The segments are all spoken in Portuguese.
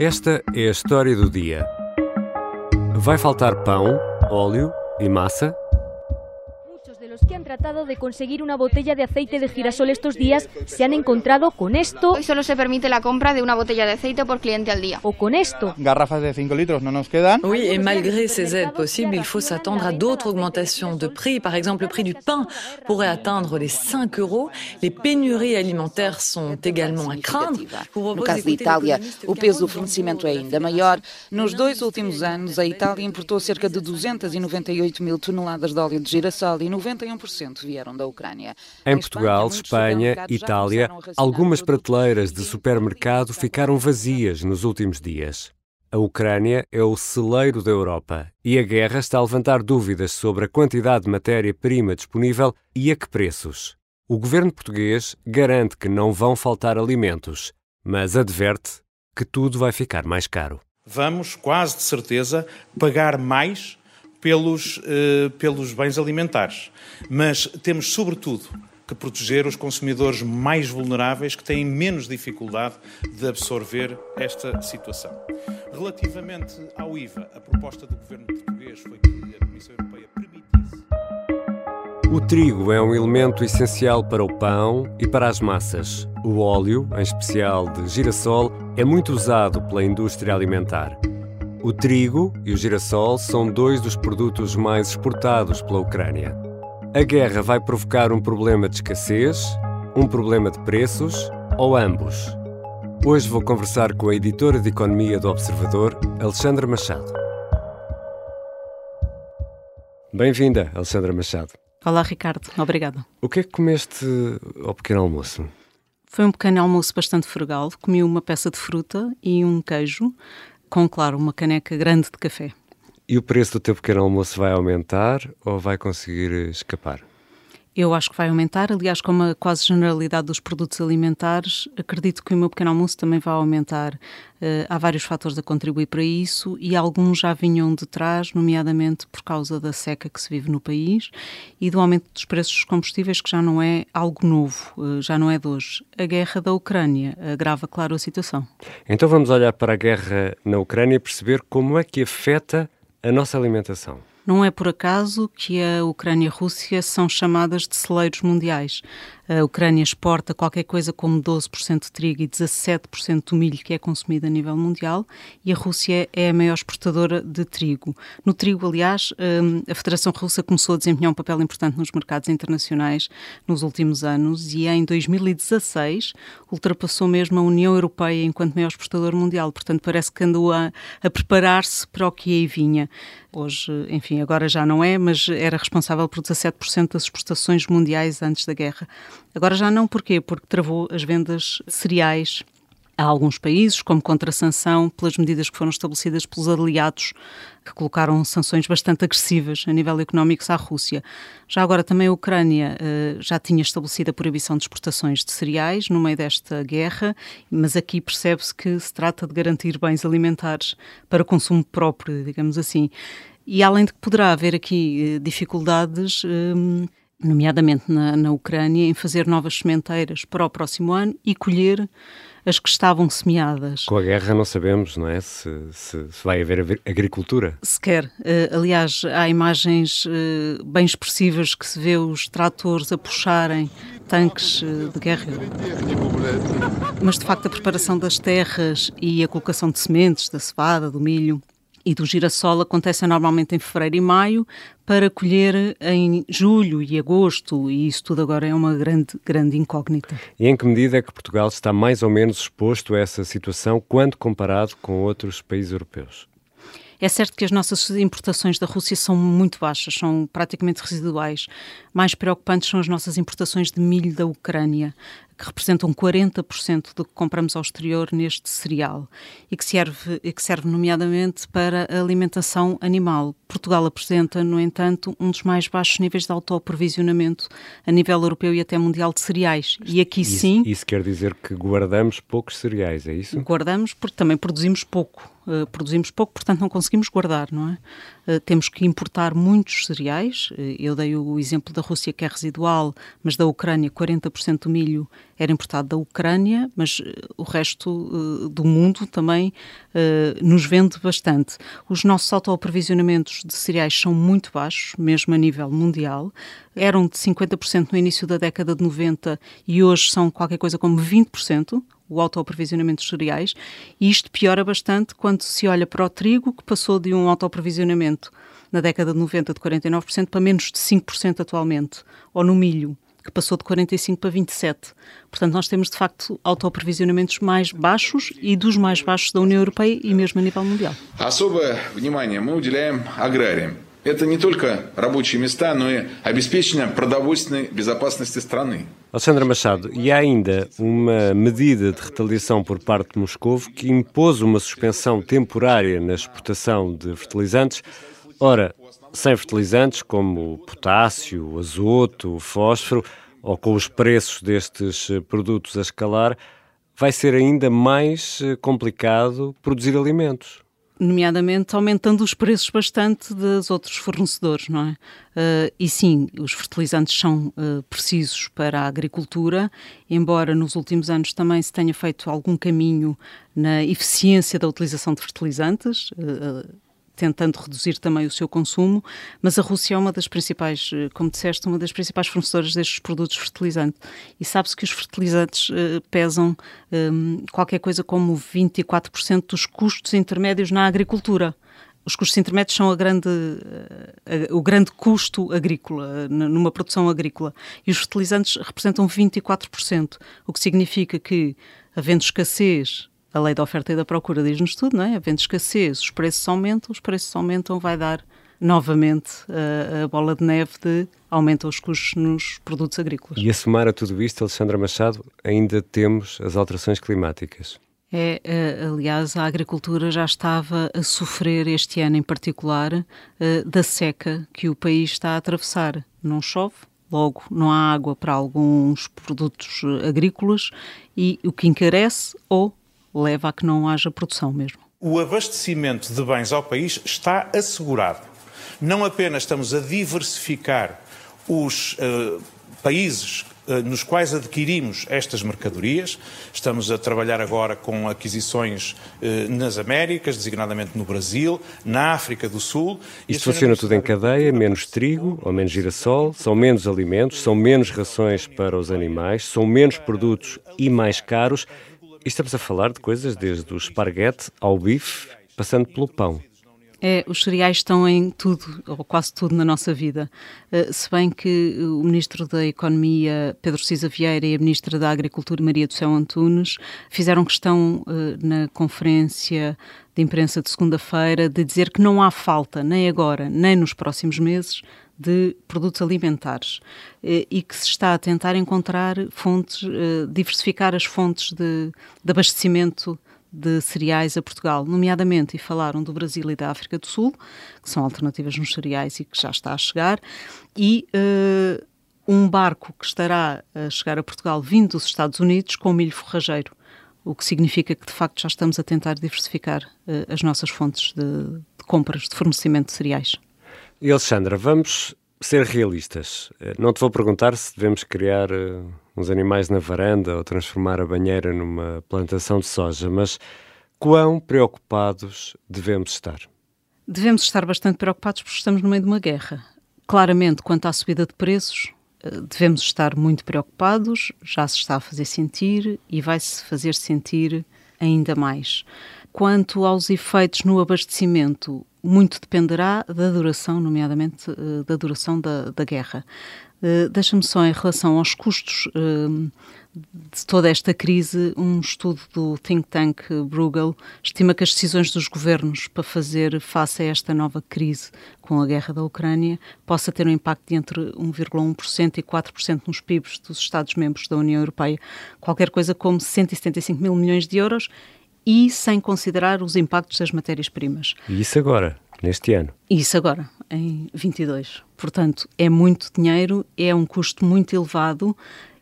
Esta é a história do dia. Vai faltar pão, óleo e massa? Tratado de conseguir una botella de aceite de girasol estos días se han encontrado con esto. Hoy solo se permite la compra de una botella de aceite por cliente al día. O con esto. Garrafas de 5 litros no nos quedan. Oui, et malgré ces aides possibles, il faut s'attendre à d'autres augmentations de prix. Par exemple, le prix du pain pourrait atteindre les 5 euros. Les pénuries alimentaires sont également à craindre. No caso da Itália, o peso do fornecimento é ainda maior. Nos dois últimos anos, a Itália importou cerca de 298 mil toneladas de óleo de girassol e 91% vieram da Ucrânia. Em Portugal, Espanha, Itália, algumas prateleiras de supermercado ficaram vazias nos últimos dias. A Ucrânia é o celeiro da Europa e a guerra está a levantar dúvidas sobre a quantidade de matéria-prima disponível e a que preços. O governo português garante que não vão faltar alimentos, mas adverte que tudo vai ficar mais caro. Vamos, quase de certeza, pagar mais pelos, eh, pelos bens alimentares. Mas temos, sobretudo, que proteger os consumidores mais vulneráveis que têm menos dificuldade de absorver esta situação. Relativamente ao IVA, a proposta do governo português foi que a Comissão Europeia permitisse. O trigo é um elemento essencial para o pão e para as massas. O óleo, em especial de girassol, é muito usado pela indústria alimentar. O trigo e o girassol são dois dos produtos mais exportados pela Ucrânia. A guerra vai provocar um problema de escassez, um problema de preços ou ambos? Hoje vou conversar com a editora de Economia do Observador, Alexandra Machado. Bem-vinda, Alexandra Machado. Olá, Ricardo. Obrigada. O que é que comeste ao pequeno almoço? Foi um pequeno almoço bastante frugal. Comi uma peça de fruta e um queijo, com, claro, uma caneca grande de café. E o preço do teu pequeno almoço vai aumentar ou vai conseguir escapar? Eu acho que vai aumentar, aliás, como a quase generalidade dos produtos alimentares, acredito que o meu pequeno almoço também vai aumentar. Uh, há vários fatores a contribuir para isso e alguns já vinham de trás, nomeadamente por causa da seca que se vive no país e do aumento dos preços dos combustíveis, que já não é algo novo, uh, já não é de hoje. A guerra da Ucrânia agrava, claro, a situação. Então vamos olhar para a guerra na Ucrânia e perceber como é que afeta a nossa alimentação. Não é por acaso que a Ucrânia e a Rússia são chamadas de celeiros mundiais. A Ucrânia exporta qualquer coisa como 12% de trigo e 17% do milho que é consumido a nível mundial e a Rússia é a maior exportadora de trigo. No trigo, aliás, hum, a Federação Russa começou a desempenhar um papel importante nos mercados internacionais nos últimos anos e em 2016 ultrapassou mesmo a União Europeia enquanto maior exportador mundial. Portanto, parece que andou a, a preparar-se para o que aí vinha. Hoje, enfim, agora já não é, mas era responsável por 17% das exportações mundiais antes da guerra. Agora já não, porquê? Porque travou as vendas cereais a alguns países, como contra-sanção, pelas medidas que foram estabelecidas pelos aliados, que colocaram sanções bastante agressivas a nível económico à Rússia. Já agora também a Ucrânia uh, já tinha estabelecido a proibição de exportações de cereais no meio desta guerra, mas aqui percebe-se que se trata de garantir bens alimentares para consumo próprio, digamos assim. E além de que poderá haver aqui uh, dificuldades. Nomeadamente na, na Ucrânia, em fazer novas sementeiras para o próximo ano e colher as que estavam semeadas. Com a guerra não sabemos, não é? Se, se, se vai haver agricultura. Sequer. Uh, aliás, há imagens uh, bem expressivas que se vê os tratores a puxarem tanques uh, de guerra. Mas, de facto, a preparação das terras e a colocação de sementes, da cevada, do milho, e do girassol acontecem normalmente em fevereiro e maio para colher em julho e agosto e isso tudo agora é uma grande, grande incógnita. E em que medida é que Portugal está mais ou menos exposto a essa situação quando comparado com outros países europeus? É certo que as nossas importações da Rússia são muito baixas, são praticamente residuais. Mais preocupantes são as nossas importações de milho da Ucrânia, que representam 40% do que compramos ao exterior neste cereal e que serve, que serve nomeadamente para a alimentação animal. Portugal apresenta, no entanto, um dos mais baixos níveis de autoaprovisionamento a nível europeu e até mundial de cereais. E aqui isso, sim. Isso quer dizer que guardamos poucos cereais, é isso? Guardamos porque também produzimos pouco. Uh, produzimos pouco, portanto não conseguimos guardar, não é? Uh, temos que importar muitos cereais. Uh, eu dei o exemplo da Rússia que é residual, mas da Ucrânia 40% do milho era importado da Ucrânia, mas o resto do mundo também nos vende bastante. Os nossos autoaprovisionamentos de cereais são muito baixos, mesmo a nível mundial. Eram de 50% no início da década de 90 e hoje são qualquer coisa como 20% o autoaprovisionamento dos cereais, e isto piora bastante quando se olha para o trigo, que passou de um autoaprovisionamento na década de 90 de 49% para menos de 5% atualmente, ou no milho, que passou de 45% para 27%. Portanto, nós temos de facto autoaprovisionamentos mais baixos e dos mais baixos da União Europeia e mesmo a nível mundial. Особое внимание мы уделяем аграриям. Это не только рабочие места, но и обеспечение продовольственной безопасности страны. Alexandra Machado, e há ainda uma medida de retaliação por parte de Moscou que impôs uma suspensão temporária na exportação de fertilizantes. Ora, sem fertilizantes como potássio, azoto, fósforo, ou com os preços destes produtos a escalar, vai ser ainda mais complicado produzir alimentos nomeadamente aumentando os preços bastante dos outros fornecedores, não é? Uh, e sim, os fertilizantes são uh, precisos para a agricultura, embora nos últimos anos também se tenha feito algum caminho na eficiência da utilização de fertilizantes. Uh, tentando reduzir também o seu consumo, mas a Rússia é uma das principais, eh, como disseste, uma das principais fornecedoras destes produtos fertilizantes. E sabe-se que os fertilizantes uh, pesam um, qualquer coisa como 24% dos custos intermédios na agricultura. Os custos intermédios são a grande, uh, o grande custo agrícola, numa produção agrícola. E os fertilizantes representam 24%, o que significa que, havendo escassez a lei da oferta e da procura diz-nos tudo, não é? Havendo escassez, os preços aumentam, os preços aumentam, vai dar novamente a, a bola de neve de aumenta os custos nos produtos agrícolas. E a somar a tudo isto, Alexandra Machado, ainda temos as alterações climáticas. É, eh, aliás, a agricultura já estava a sofrer este ano em particular eh, da seca que o país está a atravessar. Não chove, logo não há água para alguns produtos eh, agrícolas e o que encarece ou leva a que não haja produção mesmo. O abastecimento de bens ao país está assegurado. Não apenas estamos a diversificar os uh, países uh, nos quais adquirimos estas mercadorias. Estamos a trabalhar agora com aquisições uh, nas Américas, designadamente no Brasil, na África do Sul. Isto funciona tudo em cadeia, menos trigo ou menos girassol, são menos alimentos, são menos rações para os animais, são menos produtos e mais caros e estamos a falar de coisas desde o esparguete ao bife, passando pelo pão. É, os cereais estão em tudo, ou quase tudo na nossa vida. Uh, se bem que o Ministro da Economia, Pedro Cisa Vieira, e a Ministra da Agricultura, Maria do Céu Antunes, fizeram questão uh, na conferência de imprensa de segunda-feira de dizer que não há falta, nem agora, nem nos próximos meses, de produtos alimentares eh, e que se está a tentar encontrar fontes, eh, diversificar as fontes de, de abastecimento de cereais a Portugal, nomeadamente, e falaram do Brasil e da África do Sul, que são alternativas nos cereais e que já está a chegar, e uh, um barco que estará a chegar a Portugal vindo dos Estados Unidos com milho forrageiro, o que significa que de facto já estamos a tentar diversificar uh, as nossas fontes de, de compras, de fornecimento de cereais. E Alexandra, vamos ser realistas. Eh, não te vou perguntar se devemos criar uh, uns animais na varanda ou transformar a banheira numa plantação de soja, mas quão preocupados devemos estar? Devemos estar bastante preocupados porque estamos no meio de uma guerra. Claramente, quanto à subida de preços, eh, devemos estar muito preocupados, já se está a fazer sentir e vai-se fazer sentir ainda mais. Quanto aos efeitos no abastecimento, muito dependerá da duração, nomeadamente eh, da duração da, da guerra. Uh, Deixa-me só, em relação aos custos uh, de toda esta crise, um estudo do think tank Bruegel estima que as decisões dos governos para fazer face a esta nova crise com a guerra da Ucrânia possa ter um impacto de entre 1,1% e 4% nos PIBs dos Estados-membros da União Europeia, qualquer coisa como 175 mil milhões de euros e sem considerar os impactos das matérias-primas. E isso agora, neste ano? Isso agora, em 22. Portanto, é muito dinheiro, é um custo muito elevado,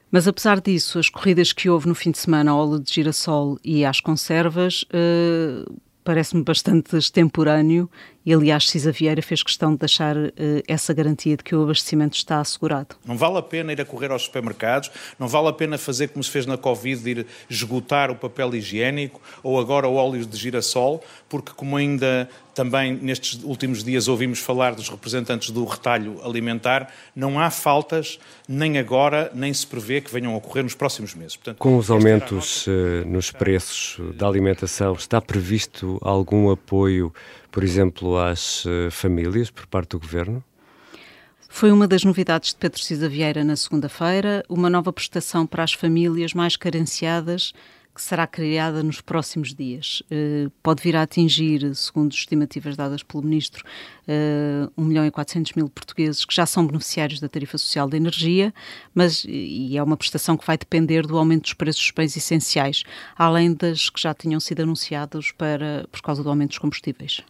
mas apesar disso, as corridas que houve no fim de semana ao óleo de girassol e às conservas uh, parece-me bastante extemporâneo e, aliás, Cisa Vieira fez questão de deixar uh, essa garantia de que o abastecimento está assegurado. Não vale a pena ir a correr aos supermercados, não vale a pena fazer como se fez na Covid, de ir esgotar o papel higiênico ou agora o óleo de girassol, porque como ainda também nestes últimos dias ouvimos falar dos representantes do retalho alimentar, não há faltas nem agora, nem se prevê que venham a ocorrer nos próximos meses. Portanto, Com os aumentos nossa... Eh, nos preços da alimentação, está previsto algum apoio, por exemplo, às eh, famílias por parte do Governo? Foi uma das novidades de Pedro Cisa Vieira na segunda-feira, uma nova prestação para as famílias mais carenciadas que será criada nos próximos dias. Uh, pode vir a atingir, segundo as estimativas dadas pelo Ministro, uh, 1 milhão e 400 mil portugueses que já são beneficiários da tarifa social de energia, mas e é uma prestação que vai depender do aumento dos preços dos bens essenciais, além das que já tinham sido anunciados para, por causa do aumento dos combustíveis.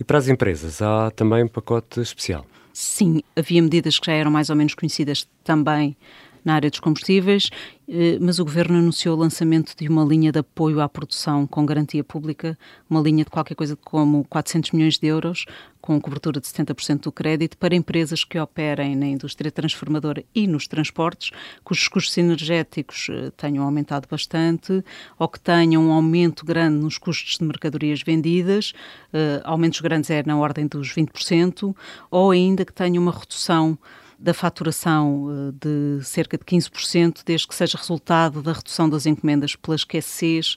E para as empresas, há também um pacote especial? Sim, havia medidas que já eram mais ou menos conhecidas também na área dos combustíveis, eh, mas o Governo anunciou o lançamento de uma linha de apoio à produção com garantia pública, uma linha de qualquer coisa como 400 milhões de euros, com cobertura de 70% do crédito, para empresas que operem na indústria transformadora e nos transportes, cujos custos energéticos eh, tenham aumentado bastante ou que tenham um aumento grande nos custos de mercadorias vendidas, eh, aumentos grandes é na ordem dos 20%, ou ainda que tenham uma redução da faturação eh, de cerca de 15%, desde que seja resultado da redução das encomendas pelas escassez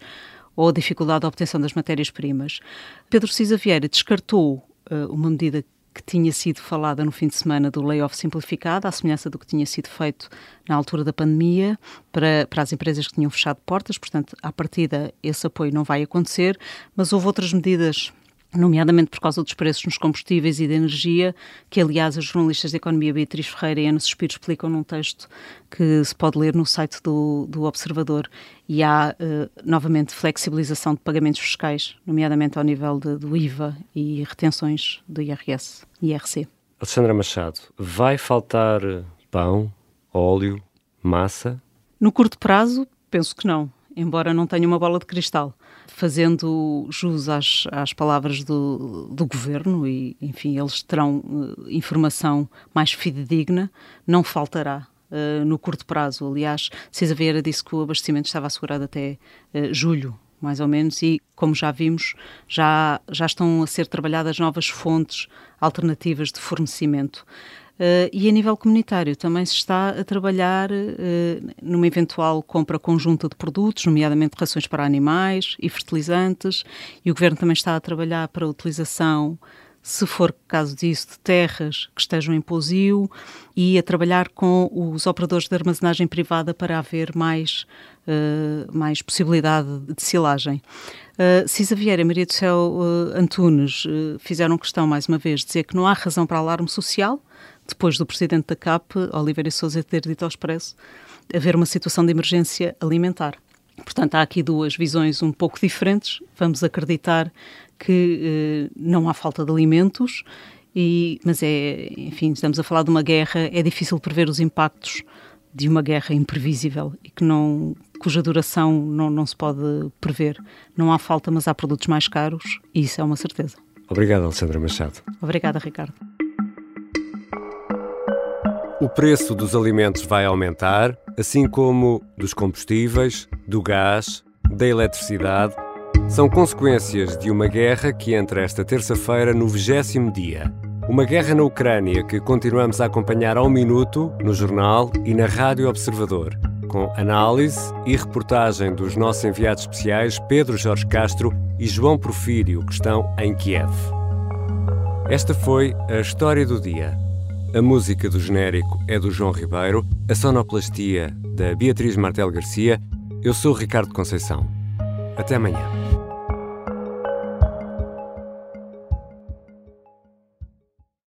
ou a dificuldade de obtenção das matérias-primas. Pedro Cisa Vieira descartou uh, uma medida que tinha sido falada no fim de semana do layoff simplificado, à semelhança do que tinha sido feito na altura da pandemia, para, para as empresas que tinham fechado portas, portanto, à partida, esse apoio não vai acontecer, mas houve outras medidas nomeadamente por causa dos preços nos combustíveis e da energia, que aliás as jornalistas de economia Beatriz Ferreira e Ana Suspiro explicam num texto que se pode ler no site do, do Observador. E há, uh, novamente, flexibilização de pagamentos fiscais, nomeadamente ao nível de, do IVA e retenções do IRS e IRC. Alexandra Machado, vai faltar pão, óleo, massa? No curto prazo, penso que não, embora não tenha uma bola de cristal fazendo jus às, às palavras do, do governo, e enfim, eles terão uh, informação mais fidedigna, não faltará. Uh, no curto prazo, aliás, Cisa Vieira disse que o abastecimento estava assegurado até uh, julho, mais ou menos, e como já vimos, já, já estão a ser trabalhadas novas fontes alternativas de fornecimento. Uh, e a nível comunitário também se está a trabalhar uh, numa eventual compra conjunta de produtos, nomeadamente rações para animais e fertilizantes, e o Governo também está a trabalhar para a utilização, se for caso disso, de terras que estejam em pousio e a trabalhar com os operadores de armazenagem privada para haver mais, uh, mais possibilidade de silagem. Uh, Cisa Vieira e Maria do Céu uh, Antunes uh, fizeram questão, mais uma vez, de dizer que não há razão para alarme social, depois do presidente da CAP, Oliveira Souza, ter dito ao Expresso, haver uma situação de emergência alimentar. Portanto, há aqui duas visões um pouco diferentes. Vamos acreditar que eh, não há falta de alimentos, e, mas é, enfim, estamos a falar de uma guerra, é difícil prever os impactos de uma guerra imprevisível e que não, cuja duração não, não se pode prever. Não há falta, mas há produtos mais caros, e isso é uma certeza. Obrigado, Alexandra Machado. Obrigada, Ricardo. O preço dos alimentos vai aumentar, assim como dos combustíveis, do gás, da eletricidade. São consequências de uma guerra que entra esta terça-feira no vigésimo dia. Uma guerra na Ucrânia que continuamos a acompanhar ao minuto no jornal e na Rádio Observador, com análise e reportagem dos nossos enviados especiais Pedro Jorge Castro e João Porfírio, que estão em Kiev. Esta foi a história do dia. A música do genérico é do João Ribeiro, a sonoplastia da Beatriz Martel Garcia. Eu sou Ricardo Conceição. Até amanhã.